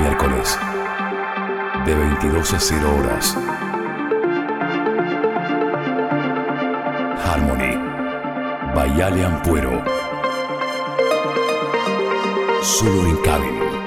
miércoles, de 22 a 0 horas. Harmony, Bayale Ampuero. Solo en Cabin.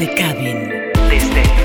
te caben. Desde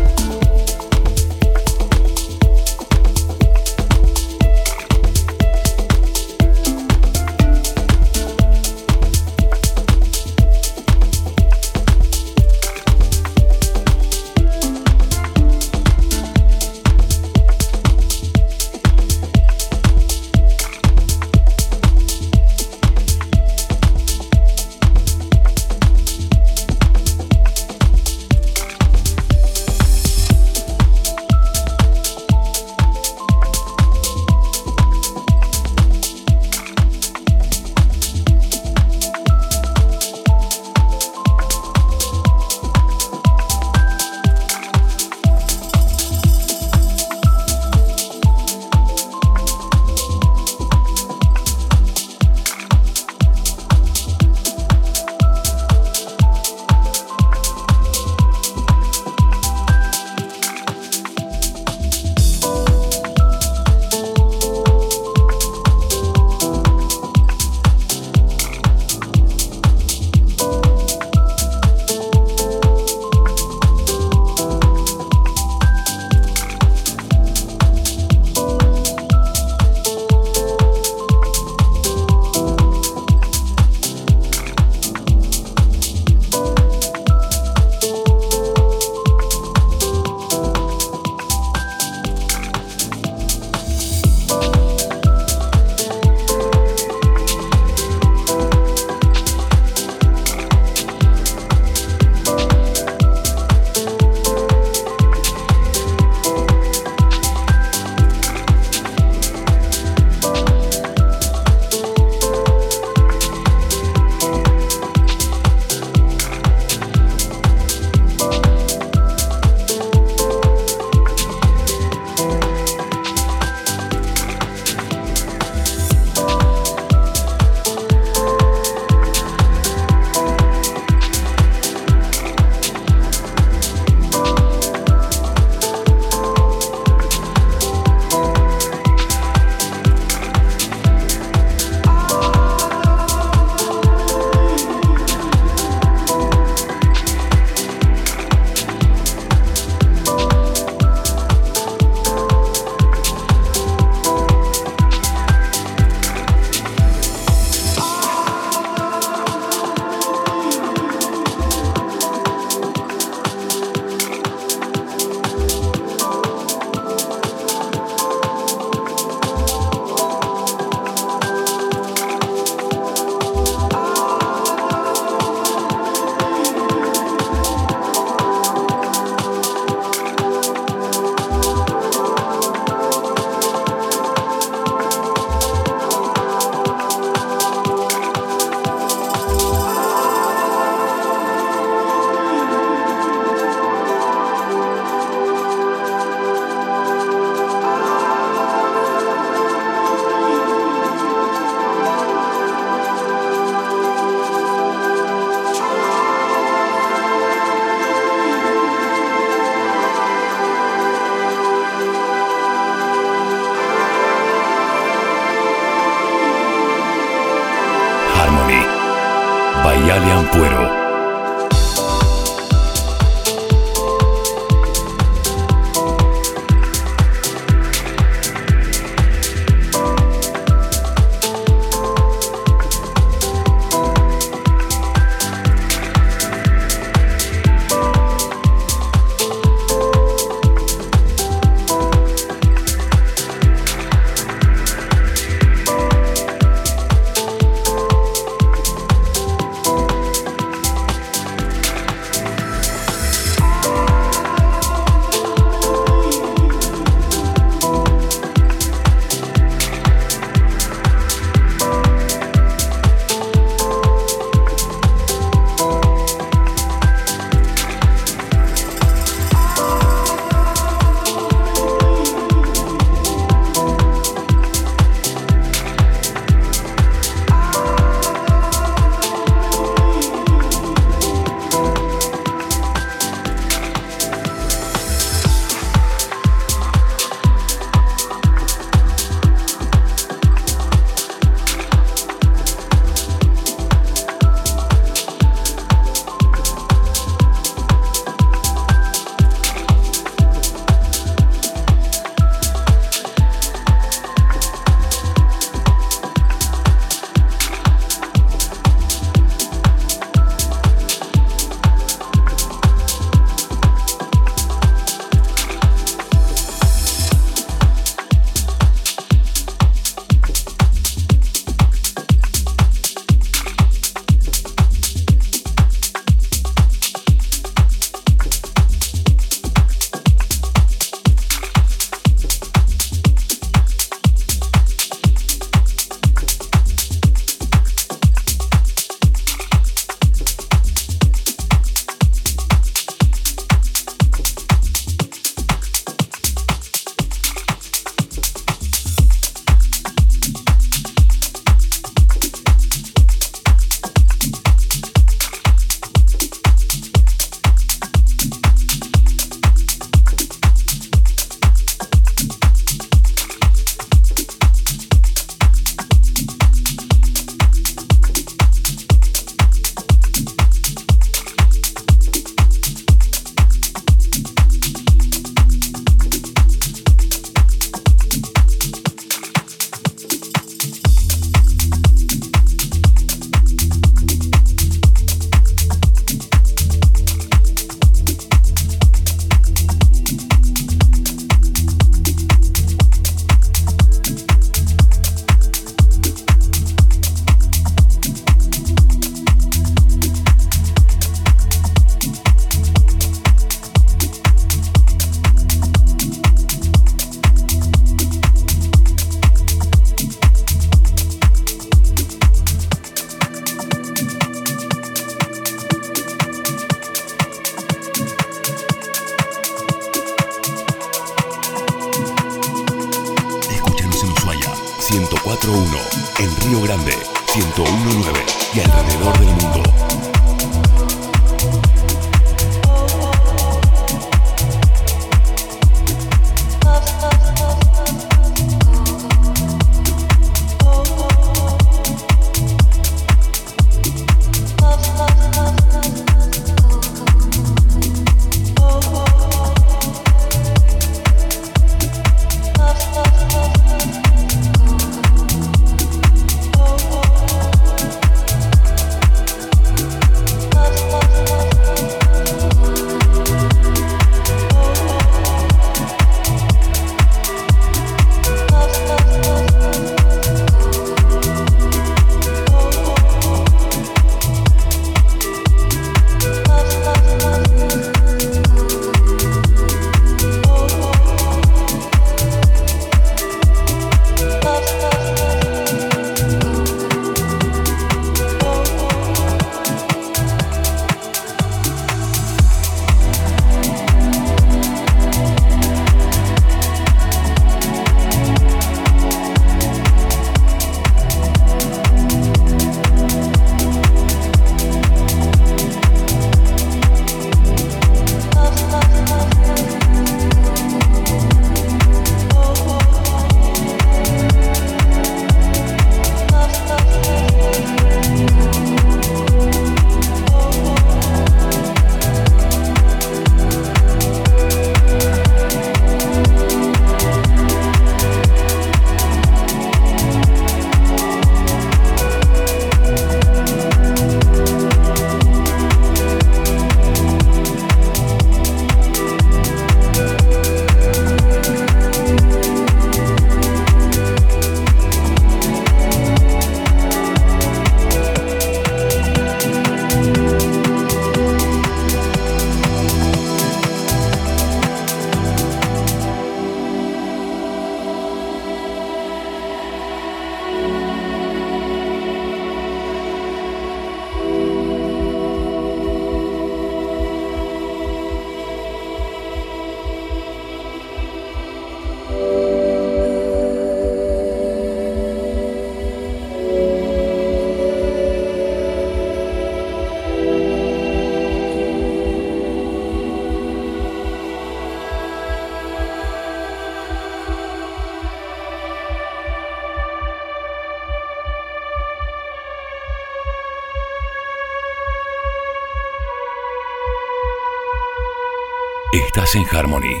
Estás en Harmony.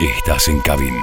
Estás en Cabin.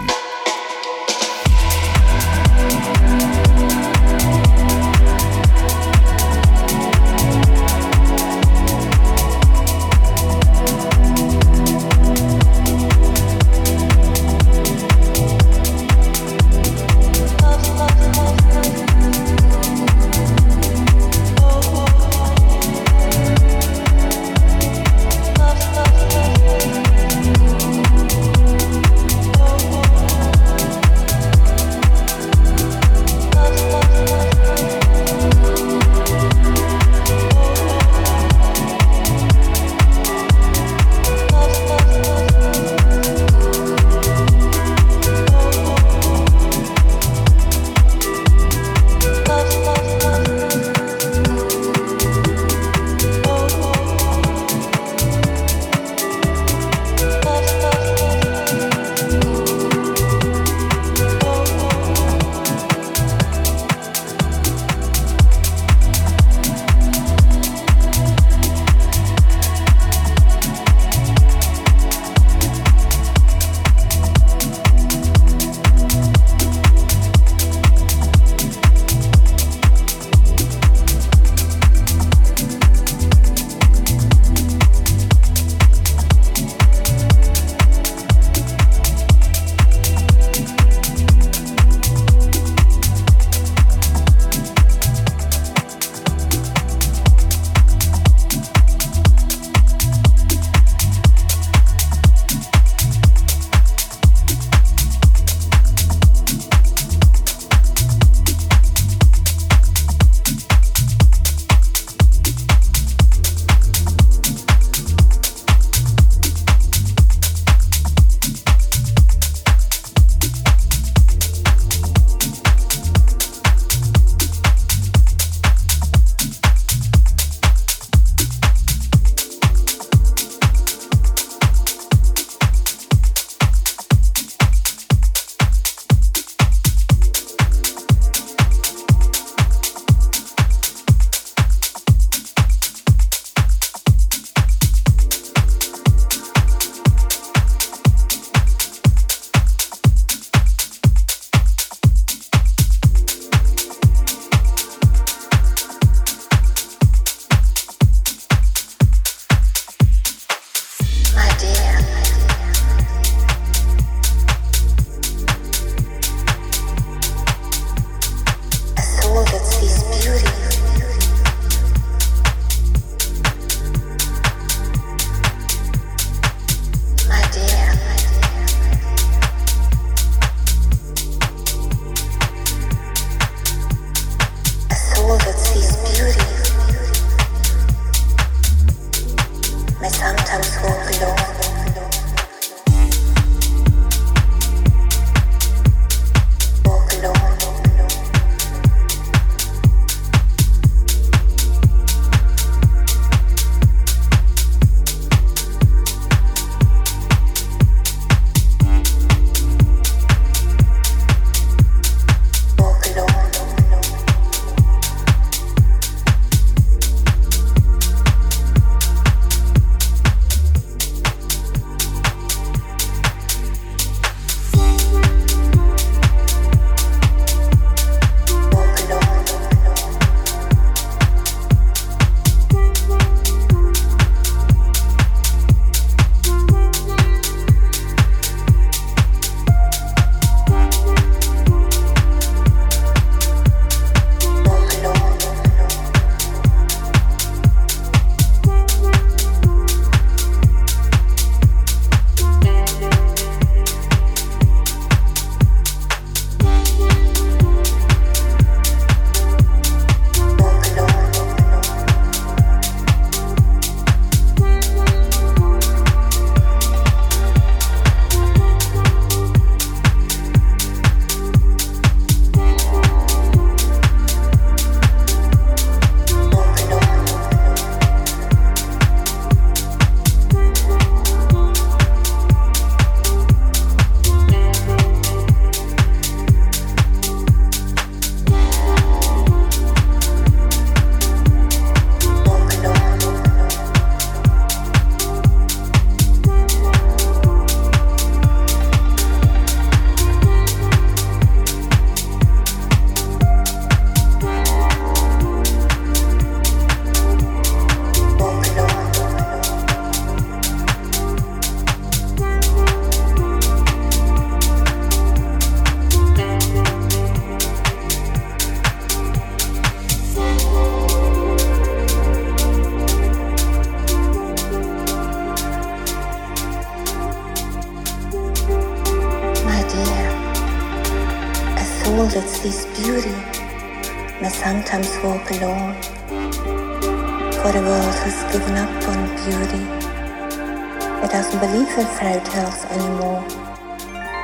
Doesn't believe in fairy tales anymore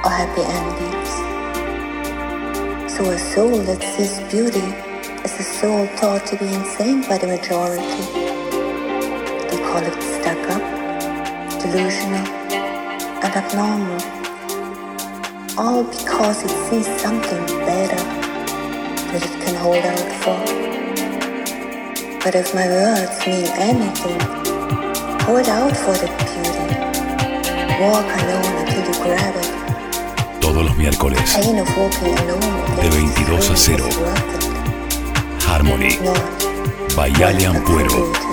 or happy endings. So a soul that sees beauty is a soul thought to be insane by the majority. They call it stuck up, delusional, and abnormal all because it sees something better that it can hold out for. But if my words mean anything, hold out for the Todos los miércoles. De 22 a 0. Harmony. Bayale Ampuero.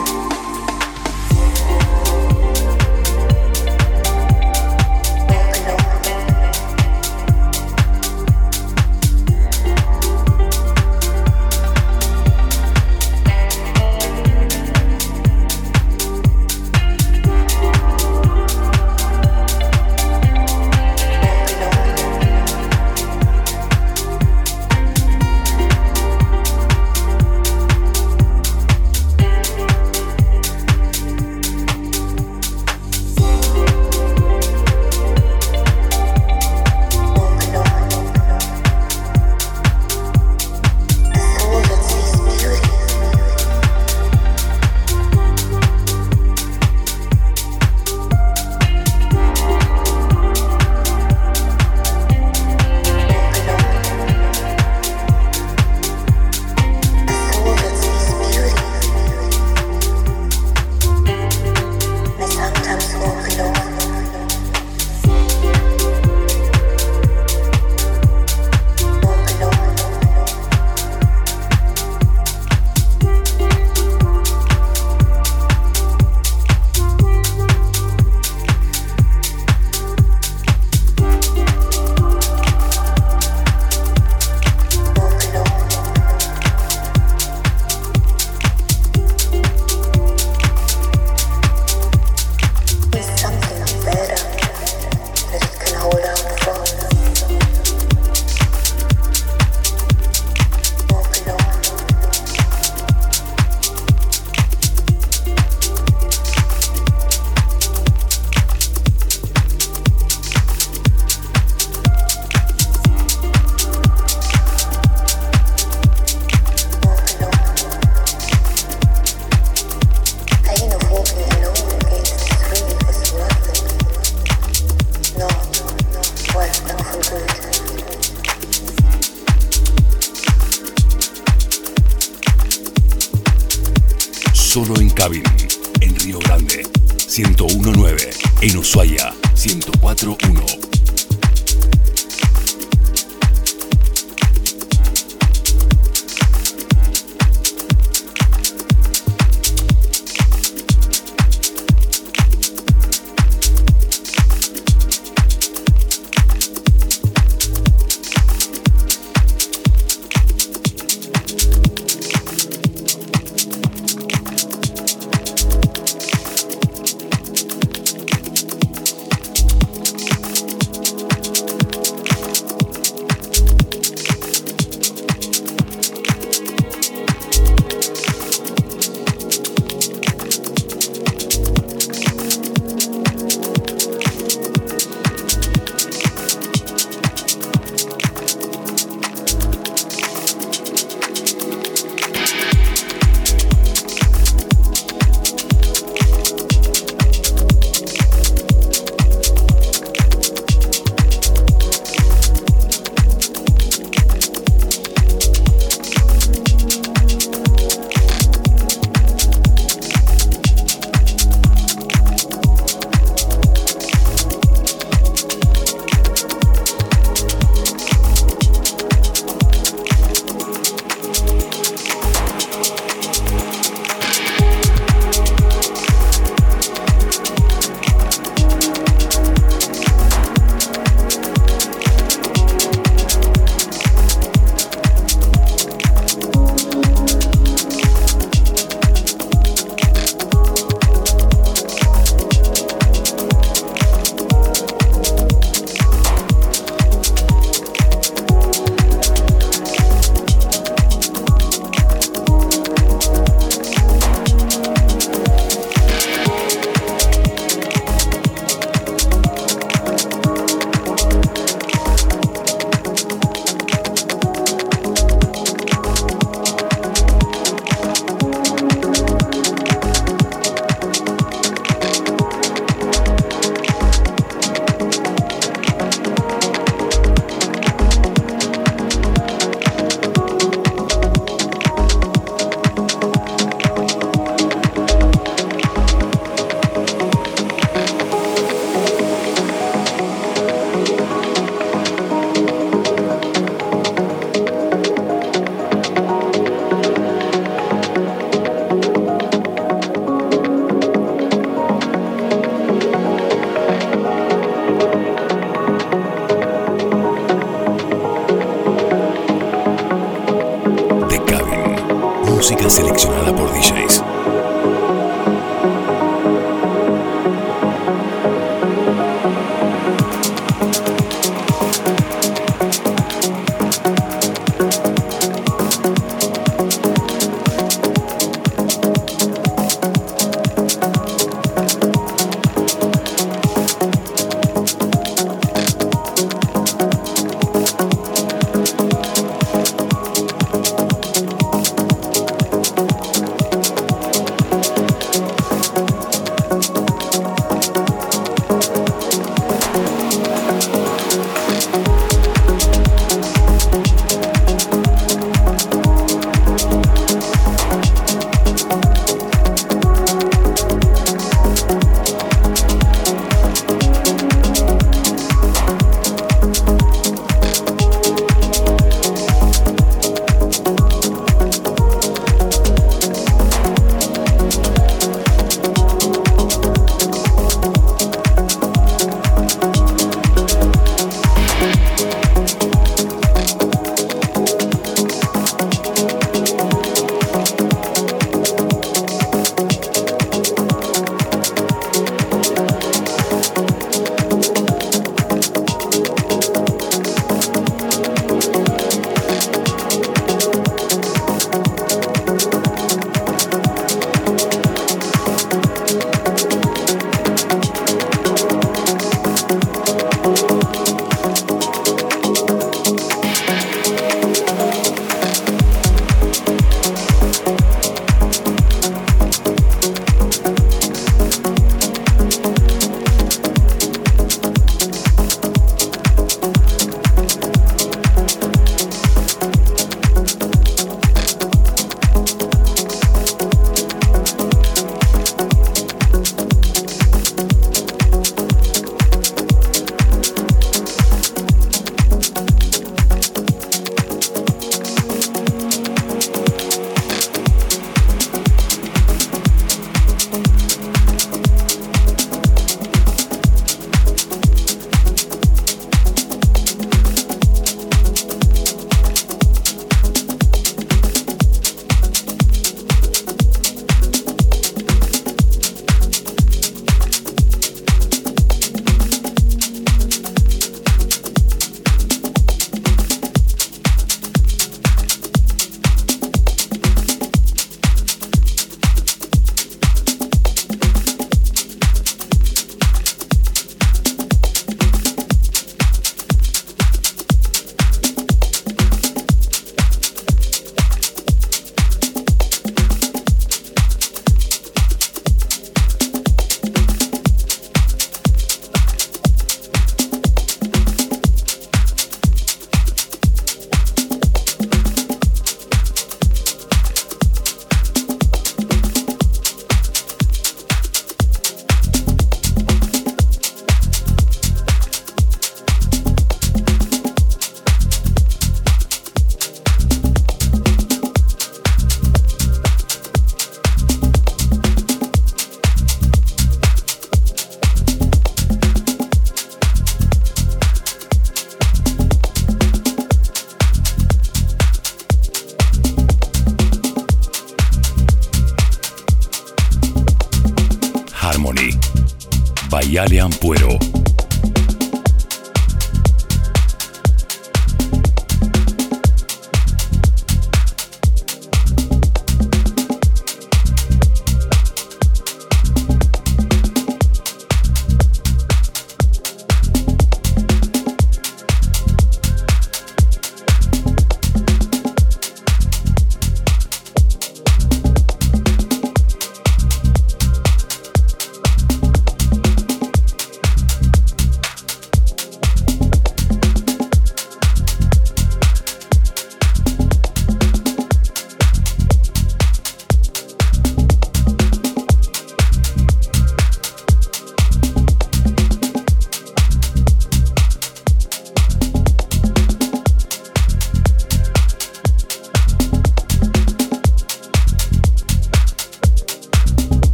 By